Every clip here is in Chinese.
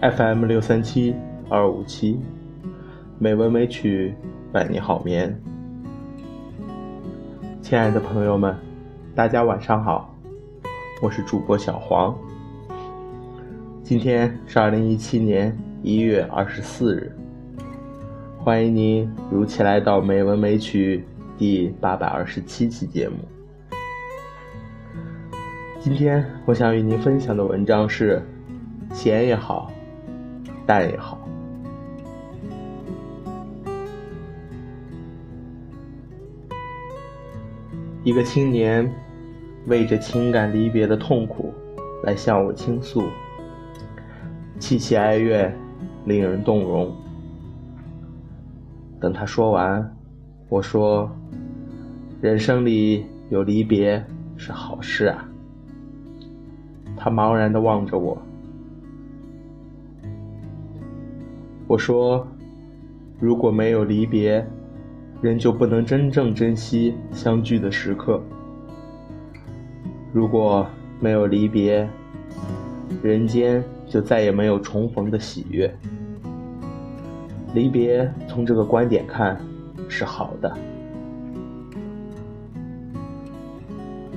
FM 六三七二五七，美文美曲伴你好眠。亲爱的朋友们，大家晚上好，我是主播小黄。今天是二零一七年一月二十四日，欢迎您如期来到《美文美曲》第八百二十七期节目。今天我想与您分享的文章是：闲也好。淡也好，一个青年为着情感离别的痛苦来向我倾诉，凄凄哀怨，令人动容。等他说完，我说：“人生里有离别是好事啊。”他茫然的望着我。我说：“如果没有离别，人就不能真正珍惜相聚的时刻；如果没有离别，人间就再也没有重逢的喜悦。离别从这个观点看是好的。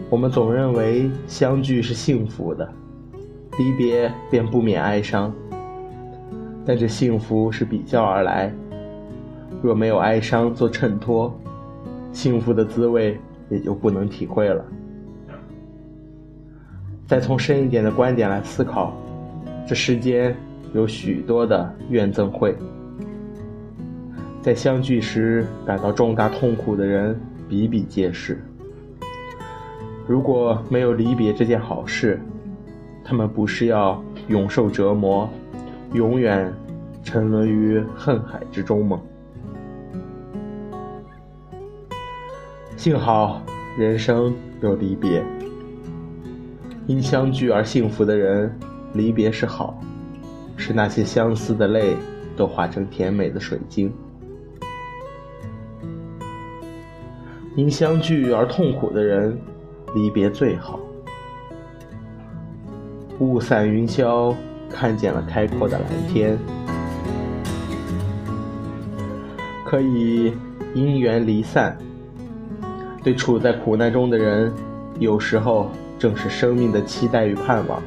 我们总认为相聚是幸福的，离别便不免哀伤。”但这幸福是比较而来，若没有哀伤做衬托，幸福的滋味也就不能体会了。再从深一点的观点来思考，这世间有许多的怨憎会，在相聚时感到重大痛苦的人比比皆是。如果没有离别这件好事，他们不是要永受折磨？永远沉沦于恨海之中吗？幸好人生有离别，因相聚而幸福的人，离别是好，使那些相思的泪都化成甜美的水晶；因相聚而痛苦的人，离别最好。雾散云消。看见了开阔的蓝天，可以因缘离散。对处在苦难中的人，有时候正是生命的期待与盼望。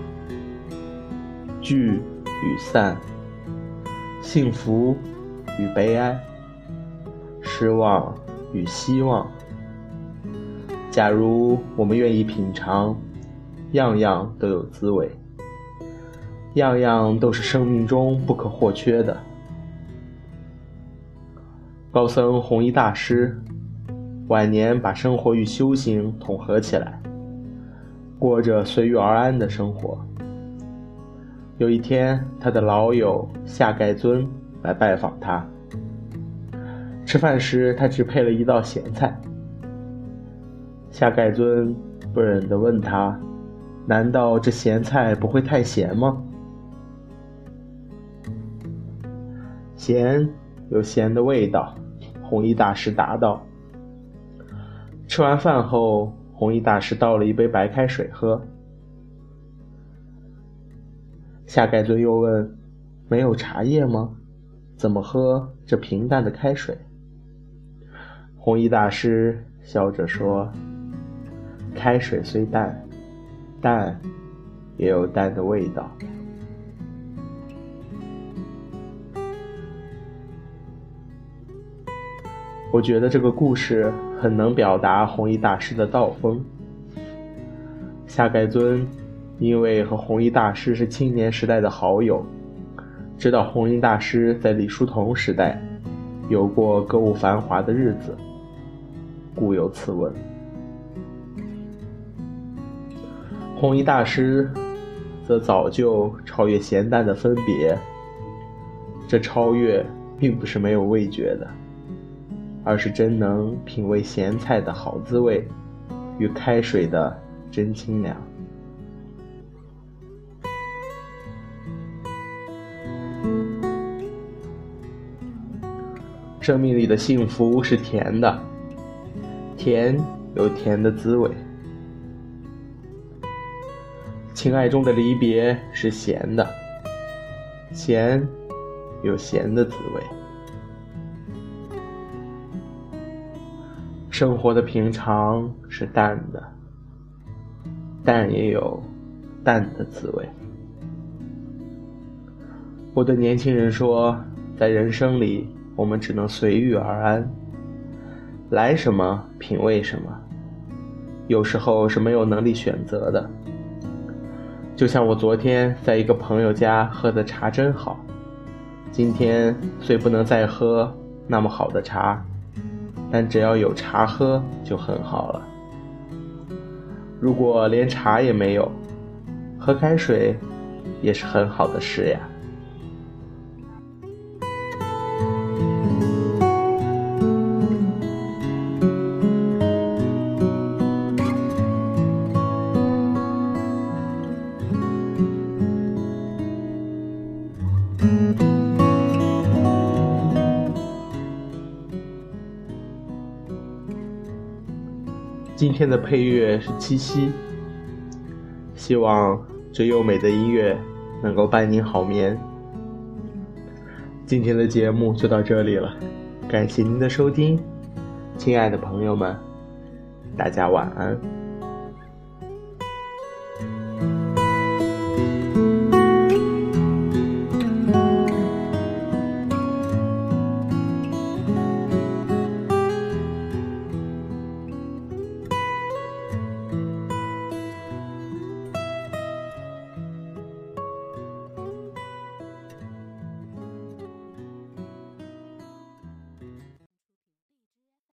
聚与散，幸福与悲哀，失望与希望。假如我们愿意品尝，样样都有滋味。样样都是生命中不可或缺的。高僧弘一大师晚年把生活与修行统合起来，过着随遇而安的生活。有一天，他的老友夏盖尊来拜访他。吃饭时，他只配了一道咸菜。夏盖尊不忍地问他：“难道这咸菜不会太咸吗？”咸有咸的味道，弘一大师答道。吃完饭后，弘一大师倒了一杯白开水喝。夏盖尊又问：“没有茶叶吗？怎么喝这平淡的开水？”弘一大师笑着说：“开水虽淡，淡也有淡的味道。”我觉得这个故事很能表达弘一大师的道风。夏盖尊因为和弘一大师是青年时代的好友，知道弘一大师在李叔同时代有过歌舞繁华的日子，故有此文。弘一大师则早就超越咸淡的分别，这超越并不是没有味觉的。而是真能品味咸菜的好滋味，与开水的真清凉。生命里的幸福是甜的，甜有甜的滋味；情爱中的离别是咸的，咸有咸的滋味。生活的平常是淡的，淡也有淡的滋味。我对年轻人说，在人生里，我们只能随遇而安，来什么品味什么，有时候是没有能力选择的。就像我昨天在一个朋友家喝的茶真好，今天虽不能再喝那么好的茶。但只要有茶喝就很好了。如果连茶也没有，喝开水也是很好的事呀。今天的配乐是七夕，希望这优美的音乐能够伴您好眠。今天的节目就到这里了，感谢您的收听，亲爱的朋友们，大家晚安。